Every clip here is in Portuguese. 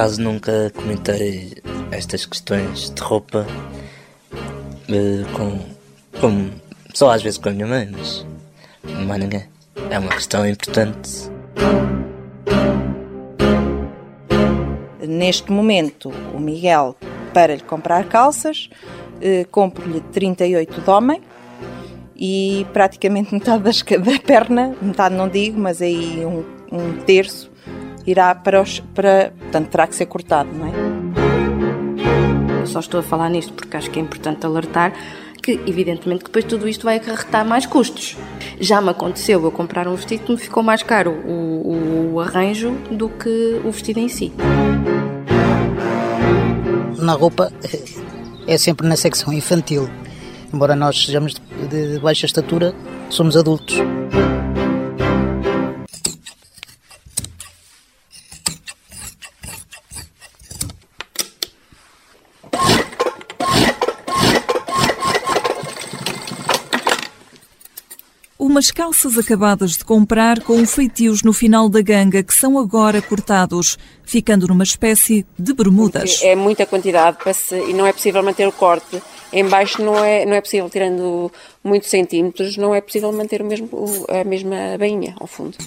acaso nunca comentei estas questões de roupa eh, com, com. Só às vezes com a minha mãe, mas há ninguém. É uma questão importante. Neste momento, o Miguel, para lhe comprar calças, eh, compro-lhe 38 de homem e praticamente metade das, da perna, metade não digo, mas aí um, um terço irá para os. Para, portanto, terá que ser cortado, não é? Eu só estou a falar nisto porque acho que é importante alertar que, evidentemente, depois tudo isto vai acarretar mais custos. Já me aconteceu eu comprar um vestido que me ficou mais caro o, o arranjo do que o vestido em si. Na roupa é sempre na secção infantil. Embora nós sejamos de, de baixa estatura, somos adultos. Umas calças acabadas de comprar com feitios no final da ganga que são agora cortados, ficando numa espécie de bermudas. É muita quantidade se, e não é possível manter o corte. Em baixo não é, não é possível, tirando muitos centímetros, não é possível manter o mesmo, a mesma bainha ao fundo.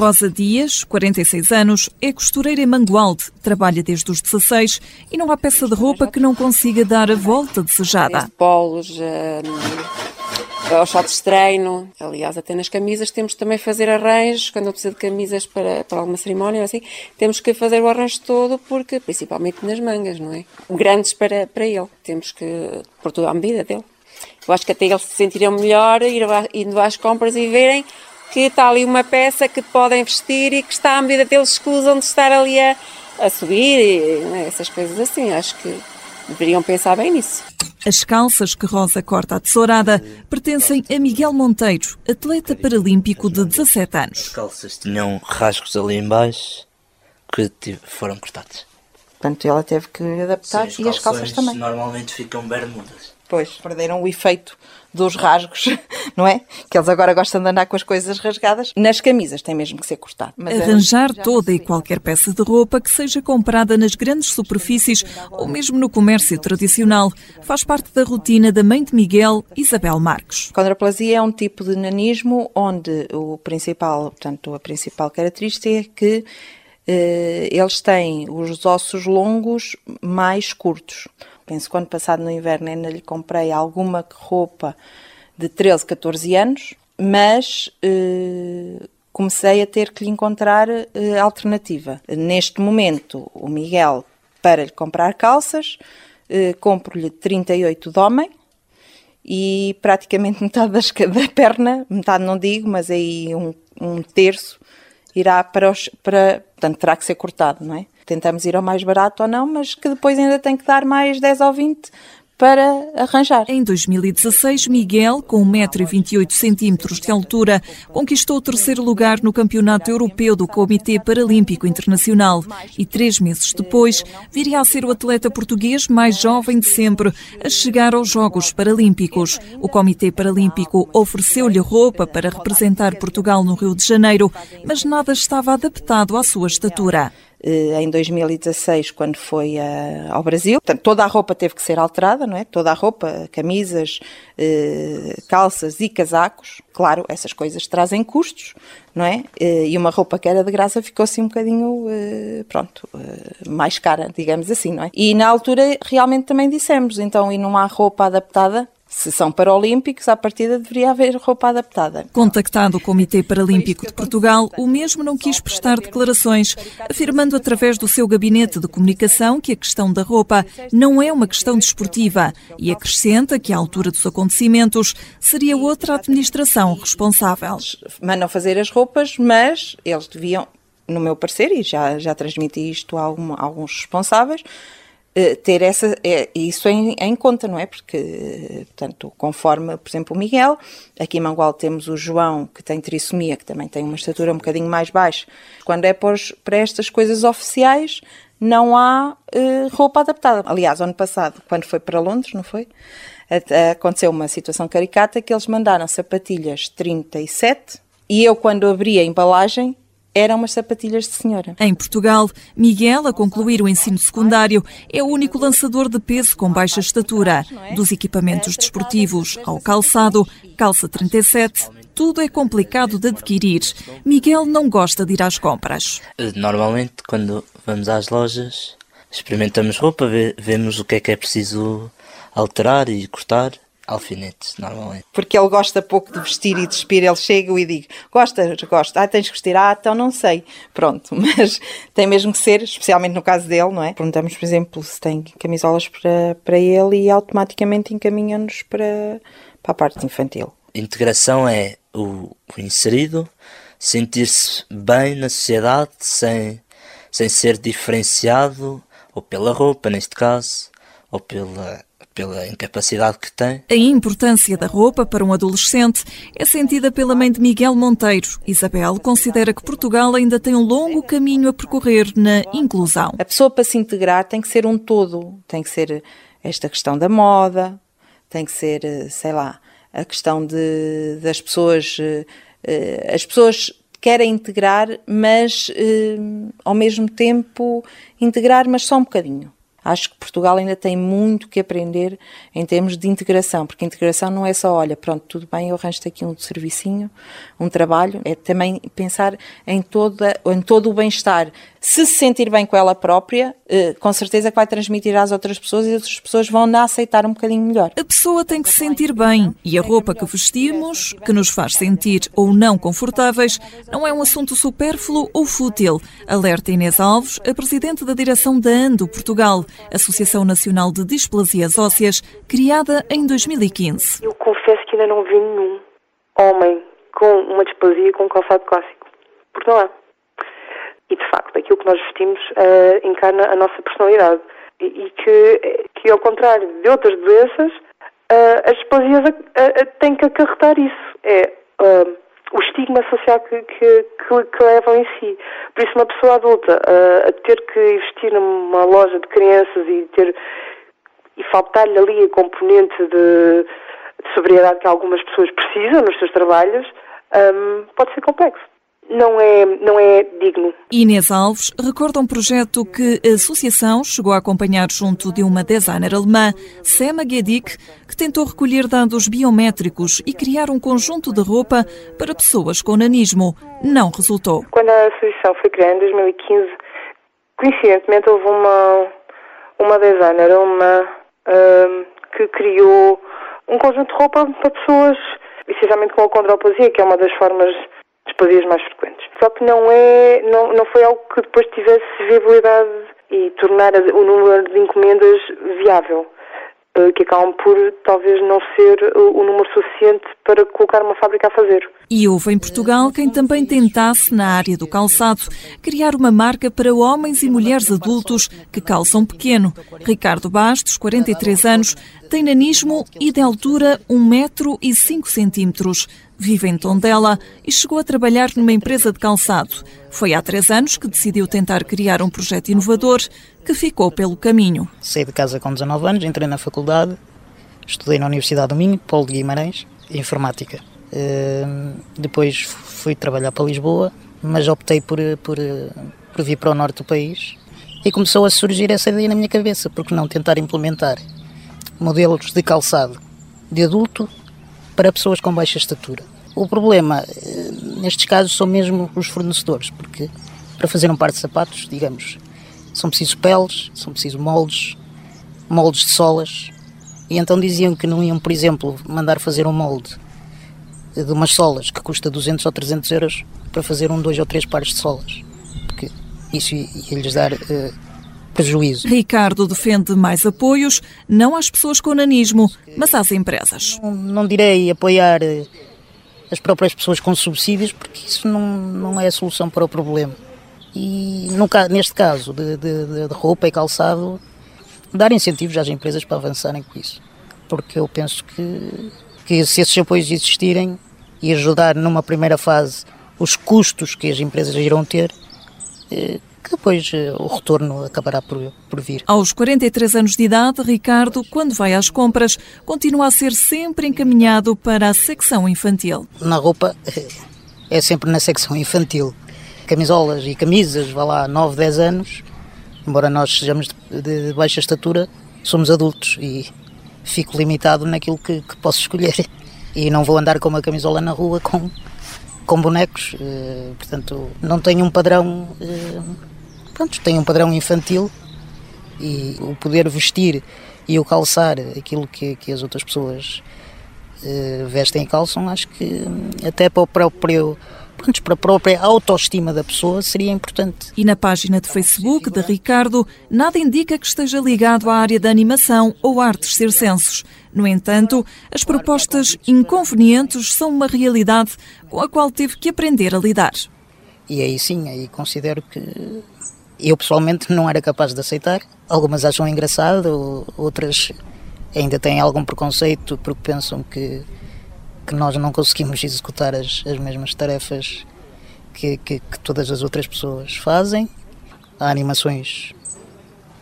Rosa Dias, 46 anos, é costureira em Mangualde, trabalha desde os 16 e não há peça de roupa que não consiga dar a volta desejada. Polos, um, aos shorts de treino, aliás, até nas camisas temos também fazer arranjos, quando eu preciso de camisas para, para alguma cerimónia assim, temos que fazer o arranjo todo, porque, principalmente nas mangas, não é? Grandes para, para ele, temos que pôr tudo à medida dele. Eu acho que até eles se sentiriam melhor indo às compras e verem que está ali uma peça que podem vestir e que está à medida deles escusam de estar ali a, a subir e né, essas coisas assim. Acho que deveriam pensar bem nisso. As calças que Rosa corta à tesourada pertencem a Miguel Monteiro, atleta paralímpico de 17 anos. As calças tinham rasgos ali embaixo que foram cortados. Portanto, ela teve que adaptar Sim, e as calças também. normalmente ficam bermudas. Pois, perderam o efeito dos rasgos, não é? Que eles agora gostam de andar com as coisas rasgadas. Nas camisas tem mesmo que ser cortado. Mas Arranjar toda e qualquer peça de roupa que seja comprada nas grandes superfícies ou mesmo no comércio tradicional faz parte da rotina da mãe de Miguel, Isabel Marques. Condroplasia é um tipo de nanismo onde o principal, portanto, a principal característica é que eh, eles têm os ossos longos mais curtos penso que ano passado no inverno ainda lhe comprei alguma roupa de 13, 14 anos, mas eh, comecei a ter que lhe encontrar eh, alternativa. Neste momento, o Miguel, para lhe comprar calças, eh, compro-lhe 38 de homem e praticamente metade das, da perna, metade não digo, mas aí um, um terço irá para os. Para, portanto, terá que ser cortado, não é? Tentamos ir ao mais barato ou não, mas que depois ainda tem que dar mais 10 ou 20 para arranjar. Em 2016, Miguel, com 1,28m de altura, conquistou o terceiro lugar no Campeonato Europeu do Comitê Paralímpico Internacional e três meses depois viria a ser o atleta português mais jovem de sempre a chegar aos Jogos Paralímpicos. O Comitê Paralímpico ofereceu-lhe roupa para representar Portugal no Rio de Janeiro, mas nada estava adaptado à sua estatura. Eh, em 2016, quando foi a, ao Brasil. Portanto, toda a roupa teve que ser alterada, não é? Toda a roupa, camisas, eh, calças e casacos. Claro, essas coisas trazem custos, não é? Eh, e uma roupa que era de graça ficou assim um bocadinho, pronto, mais cara, digamos assim, não é? E na altura realmente também dissemos, então, e não há roupa adaptada se são paralímpicos, à partida deveria haver roupa adaptada. Contactado o Comitê Paralímpico de Portugal, o mesmo não quis prestar declarações, afirmando através do seu gabinete de comunicação que a questão da roupa não é uma questão desportiva e acrescenta que, à altura dos acontecimentos, seria outra administração responsável. Mandam fazer as roupas, mas eles deviam, no meu parecer, e já, já transmiti isto a, algum, a alguns responsáveis, ter essa, é, isso em, em, conta, não é? Porque, portanto, conforme, por exemplo, o Miguel, aqui em Mangual temos o João, que tem trissomia, que também tem uma estatura um bocadinho mais baixa. Quando é para, para estas coisas oficiais, não há uh, roupa adaptada. Aliás, ano passado, quando foi para Londres, não foi? Aconteceu uma situação caricata que eles mandaram sapatilhas 37 e eu, quando abri a embalagem, eram umas sapatilhas de senhora. Em Portugal, Miguel, a concluir o ensino secundário, é o único lançador de peso com baixa estatura. Dos equipamentos desportivos ao calçado, calça 37, tudo é complicado de adquirir. Miguel não gosta de ir às compras. Eh, normalmente, quando vamos às lojas, experimentamos roupa, vemos o que é que é preciso alterar e cortar alfinetes, normalmente. Porque ele gosta pouco de vestir e de despir, ele chega e digo, gostas, gosta, ah, tens que vestir, ah, então não sei, pronto, mas tem mesmo que ser, especialmente no caso dele, não é? Perguntamos, por exemplo, se tem camisolas para, para ele e automaticamente encaminha-nos para, para a parte infantil. Integração é o, o inserido, sentir-se bem na sociedade sem, sem ser diferenciado, ou pela roupa, neste caso, ou pela pela incapacidade que tem. A importância da roupa para um adolescente é sentida pela mãe de Miguel Monteiro. Isabel considera que Portugal ainda tem um longo caminho a percorrer na inclusão. A pessoa para se integrar tem que ser um todo, tem que ser esta questão da moda, tem que ser, sei lá, a questão de, das pessoas, eh, as pessoas querem integrar, mas eh, ao mesmo tempo integrar, mas só um bocadinho. Acho que Portugal ainda tem muito que aprender em termos de integração, porque integração não é só, olha, pronto, tudo bem, eu arranjo aqui um servicinho, um trabalho, é também pensar em, toda, em todo o bem-estar. Se se sentir bem com ela própria, eh, com certeza que vai transmitir às outras pessoas e as outras pessoas vão na aceitar um bocadinho melhor. A pessoa tem que se sentir bem e a roupa que vestimos, que nos faz sentir ou não confortáveis, não é um assunto supérfluo ou fútil, alerta Inês Alves, a presidente da direção da ANDO Portugal. Associação Nacional de Displasias Ósseas, criada em 2015. Eu confesso que ainda não vi nenhum homem com uma displasia com calçado clássico. Porque não há. E, de facto, aquilo que nós vestimos uh, encarna a nossa personalidade. E, e que, que, ao contrário de outras doenças, uh, as displasias uh, têm que acarretar isso. É o estigma social que, que, que, que, levam em si. Por isso, uma pessoa adulta uh, a ter que investir numa loja de crianças e ter e faltar-lhe ali a componente de, de, sobriedade que algumas pessoas precisam nos seus trabalhos, um, pode ser complexo não é, não é digno. Inês Alves recorda um projeto que a associação chegou a acompanhar junto de uma designer alemã, Sema Gedik, que tentou recolher dados biométricos e criar um conjunto de roupa para pessoas com nanismo. Não resultou. Quando a associação foi criada em 2015, coincidentemente houve uma, uma designer alemã um, que criou um conjunto de roupa para pessoas, essencialmente com a condroplasia, que é uma das formas dias mais frequentes. Só que não, é, não, não foi algo que depois tivesse viabilidade e tornar o número de encomendas viável eh, que acabam por talvez não ser o número suficiente para colocar uma fábrica a fazer. E houve em Portugal quem também tentasse, na área do calçado, criar uma marca para homens e mulheres adultos que calçam pequeno. Ricardo Bastos, 43 anos, tem nanismo e de altura 1 metro e 5 centímetros vive em Tondela e chegou a trabalhar numa empresa de calçado. Foi há três anos que decidiu tentar criar um projeto inovador que ficou pelo caminho. Saí de casa com 19 anos, entrei na faculdade, estudei na Universidade do Minho, Paulo de Guimarães, Informática. Uh, depois fui trabalhar para Lisboa, mas optei por, por, por vir para o norte do país e começou a surgir essa ideia na minha cabeça, porque não tentar implementar modelos de calçado de adulto para pessoas com baixa estatura. O problema, eh, nestes casos, são mesmo os fornecedores, porque para fazer um par de sapatos, digamos, são precisos peles, são precisos moldes, moldes de solas, e então diziam que não iam, por exemplo, mandar fazer um molde de umas solas que custa 200 ou 300 euros para fazer um, dois ou três pares de solas, porque isso ia-lhes dar uh, prejuízo. Ricardo defende mais apoios, não às pessoas com nanismo, mas às empresas. Não, não direi apoiar eh, as próprias pessoas com subsídios, porque isso não, não é a solução para o problema. E no, neste caso de, de, de roupa e calçado, dar incentivos às empresas para avançarem com isso. Porque eu penso que, que se esses apoios existirem e ajudar numa primeira fase os custos que as empresas irão ter, que depois eh, o retorno acabará por, por vir. Aos 43 anos de idade, Ricardo, quando vai às compras, continua a ser sempre encaminhado para a secção infantil. Na roupa, é sempre na secção infantil camisolas e camisas, vá lá, 9, 10 anos, embora nós sejamos de, de baixa estatura, somos adultos e fico limitado naquilo que, que, posso escolher. E não vou andar com uma camisola na rua com, com bonecos, uh, portanto, não tenho um padrão. Uh, pronto, tenho um padrão infantil e o poder vestir e o calçar aquilo que, que as outras pessoas uh, vestem e calçam, acho que até para o próprio pronto, para a própria autoestima da pessoa seria importante. E na página de Facebook de Ricardo, nada indica que esteja ligado à área da animação ou artes circenses. No entanto, as propostas inconvenientes são uma realidade com a qual teve que aprender a lidar. E aí sim, aí considero que eu pessoalmente não era capaz de aceitar. Algumas acham engraçado, outras ainda têm algum preconceito porque pensam que que nós não conseguimos executar as, as mesmas tarefas que, que, que todas as outras pessoas fazem. Há animações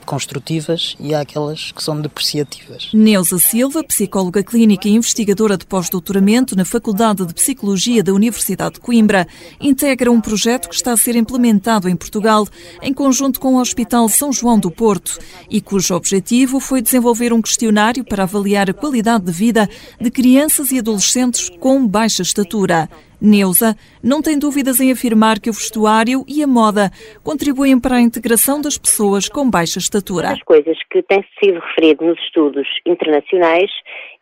construtivas e há aquelas que são depreciativas. Neuza Silva, psicóloga clínica e investigadora de pós-doutoramento na Faculdade de Psicologia da Universidade de Coimbra, integra um projeto que está a ser implementado em Portugal em conjunto com o Hospital São João do Porto e cujo objetivo foi desenvolver um questionário para avaliar a qualidade de vida de crianças e adolescentes com baixa estatura. Neuza não tem dúvidas em afirmar que o vestuário e a moda contribuem para a integração das pessoas com baixa estatura. As coisas que têm sido referido nos estudos internacionais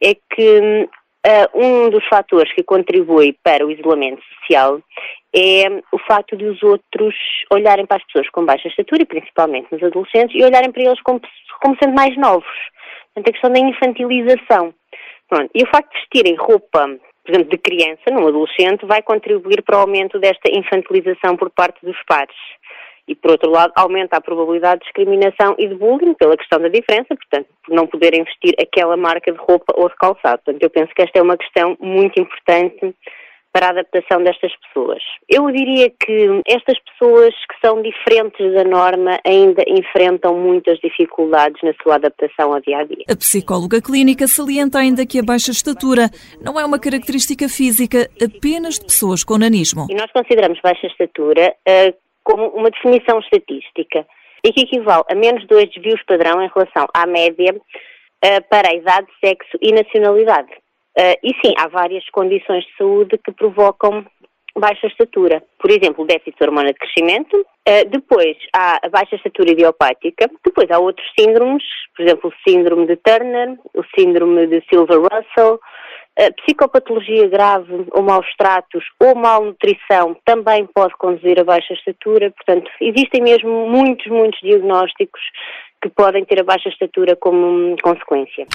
é que uh, um dos fatores que contribui para o isolamento social é o facto de os outros olharem para as pessoas com baixa estatura, e principalmente nos adolescentes, e olharem para eles como, como sendo mais novos. Portanto, a questão da infantilização. Pronto. E o facto de vestirem roupa por exemplo, de criança, num adolescente, vai contribuir para o aumento desta infantilização por parte dos pares. E, por outro lado, aumenta a probabilidade de discriminação e de bullying pela questão da diferença, portanto, por não poderem vestir aquela marca de roupa ou de calçado. Portanto, eu penso que esta é uma questão muito importante para a adaptação destas pessoas. Eu diria que estas pessoas que são diferentes da norma ainda enfrentam muitas dificuldades na sua adaptação ao dia a dia. A psicóloga clínica salienta ainda que a baixa estatura não é uma característica física apenas de pessoas com nanismo. E nós consideramos baixa estatura uh, como uma definição estatística e que equivale a menos dois desvios padrão em relação à média uh, para a idade, sexo e nacionalidade. Uh, e sim, há várias condições de saúde que provocam baixa estatura. Por exemplo, o déficit de hormona de crescimento. Uh, depois há a baixa estatura idiopática. Depois há outros síndromes, por exemplo, o síndrome de Turner, o síndrome de Silver-Russell. Uh, psicopatologia grave ou maus tratos ou malnutrição também pode conduzir a baixa estatura. Portanto, existem mesmo muitos, muitos diagnósticos que podem ter a baixa estatura como consequência.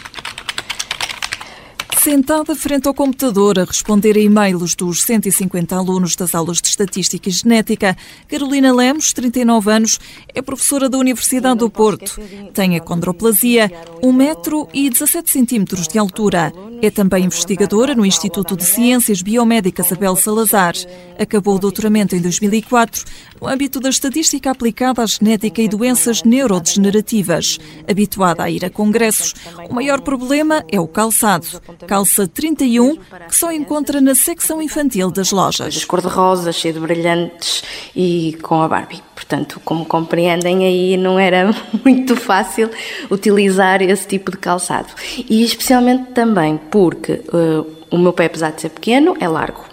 Sentada frente ao computador a responder a e-mails dos 150 alunos das aulas de Estatística e Genética, Carolina Lemos, 39 anos, é professora da Universidade do Porto. Tem acondroplasia, 1 metro e 17 centímetros de altura. É também investigadora no Instituto de Ciências Biomédicas Abel Salazar. Acabou o doutoramento em 2004 no âmbito da estatística aplicada à genética e doenças neurodegenerativas. Habituada a ir a congressos, o maior problema é o calçado calça 31, que só encontra na secção infantil das lojas. Cor-de-rosa, cheio de brilhantes e com a Barbie. Portanto, como compreendem, aí não era muito fácil utilizar esse tipo de calçado. E especialmente também porque uh, o meu pé, apesar de ser pequeno, é largo.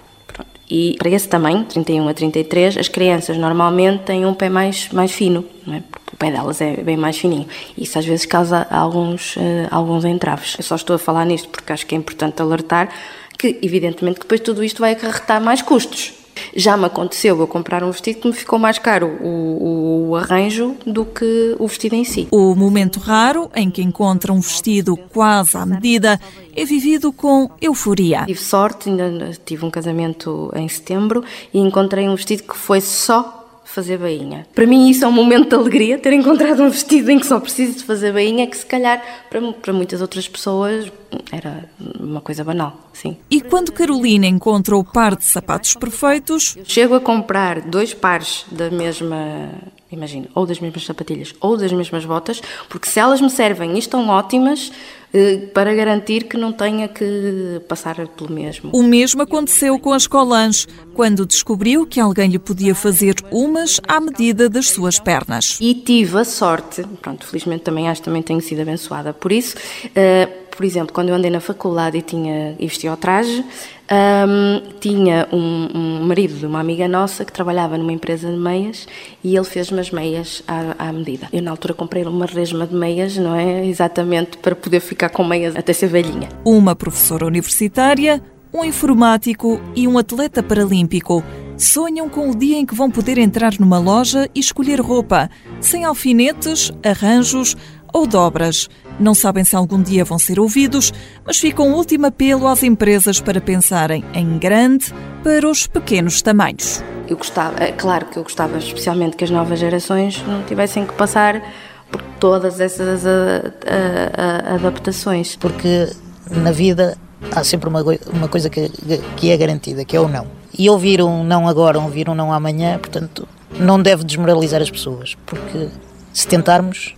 E para esse tamanho, 31 a 33, as crianças normalmente têm um pé mais, mais fino, é? o pé delas é bem mais fininho. Isso às vezes causa alguns, uh, alguns entraves. Eu só estou a falar nisto porque acho que é importante alertar que, evidentemente, depois tudo isto vai acarretar mais custos. Já me aconteceu eu comprar um vestido que me ficou mais caro o, o, arranjo do que o vestido em si. O momento raro em que encontra um vestido quase à medida é vivido com euforia. Tive sorte, ainda tive um casamento em setembro e encontrei um vestido que foi só fazer bainha. Para mim isso é um momento de alegria, ter encontrado um vestido em que só preciso de fazer bainha, que se calhar para, para muitas outras pessoas era uma coisa banal, sim. E quando Carolina encontra o par de sapatos perfeitos... Chego a comprar dois pares da mesma imagina, ou das mesmas sapatilhas ou das mesmas botas, porque se elas me servem e estão ótimas, eh, para garantir que não tenha que passar pelo mesmo. O mesmo aconteceu com as colãs, quando descobriu que alguém lhe podia fazer umas à medida das suas pernas. E tive a sorte, pronto, felizmente também acho que também tenho sido abençoada por isso. Uh, por exemplo, quando eu andei na faculdade e tinha e vestia o traje, um, tinha um, um, marido de uma amiga nossa que trabalhava numa empresa de meias e ele fez-me as meias à, à, medida. Eu, na altura, comprei uma resma de meias, não é? Exatamente para poder ficar com meias até ser velhinha. Uma professora universitária, um informático e um atleta paralímpico sonham com o dia em que vão poder entrar numa loja e escolher roupa, sem alfinetes, arranjos ou dobras. Não sabem se algum dia vão ser ouvidos, mas fica um último apelo às empresas para pensarem em grande para os pequenos tamanhos. Eu gostava, é claro que eu gostava especialmente que as novas gerações não tivessem que passar por todas essas a, a, a, adaptações. Porque na vida há sempre uma, uma coisa que, que é garantida, que é o não. E ouvir um não agora, ouvir um não amanhã, portanto, não deve desmoralizar as pessoas, porque se tentarmos,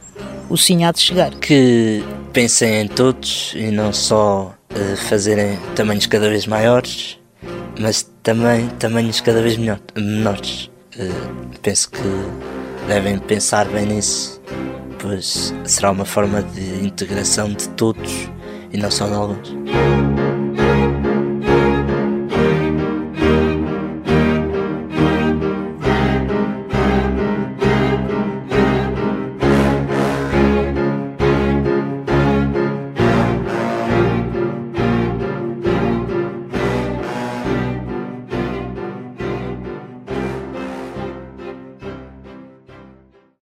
o sim há de chegar. Que pensem em todos e não só uh, fazerem tamanhos cada vez maiores, mas também tamanhos cada vez menor, menores. Uh, penso que devem pensar bem nisso, pois será uma forma de integração de todos e não só de alguns.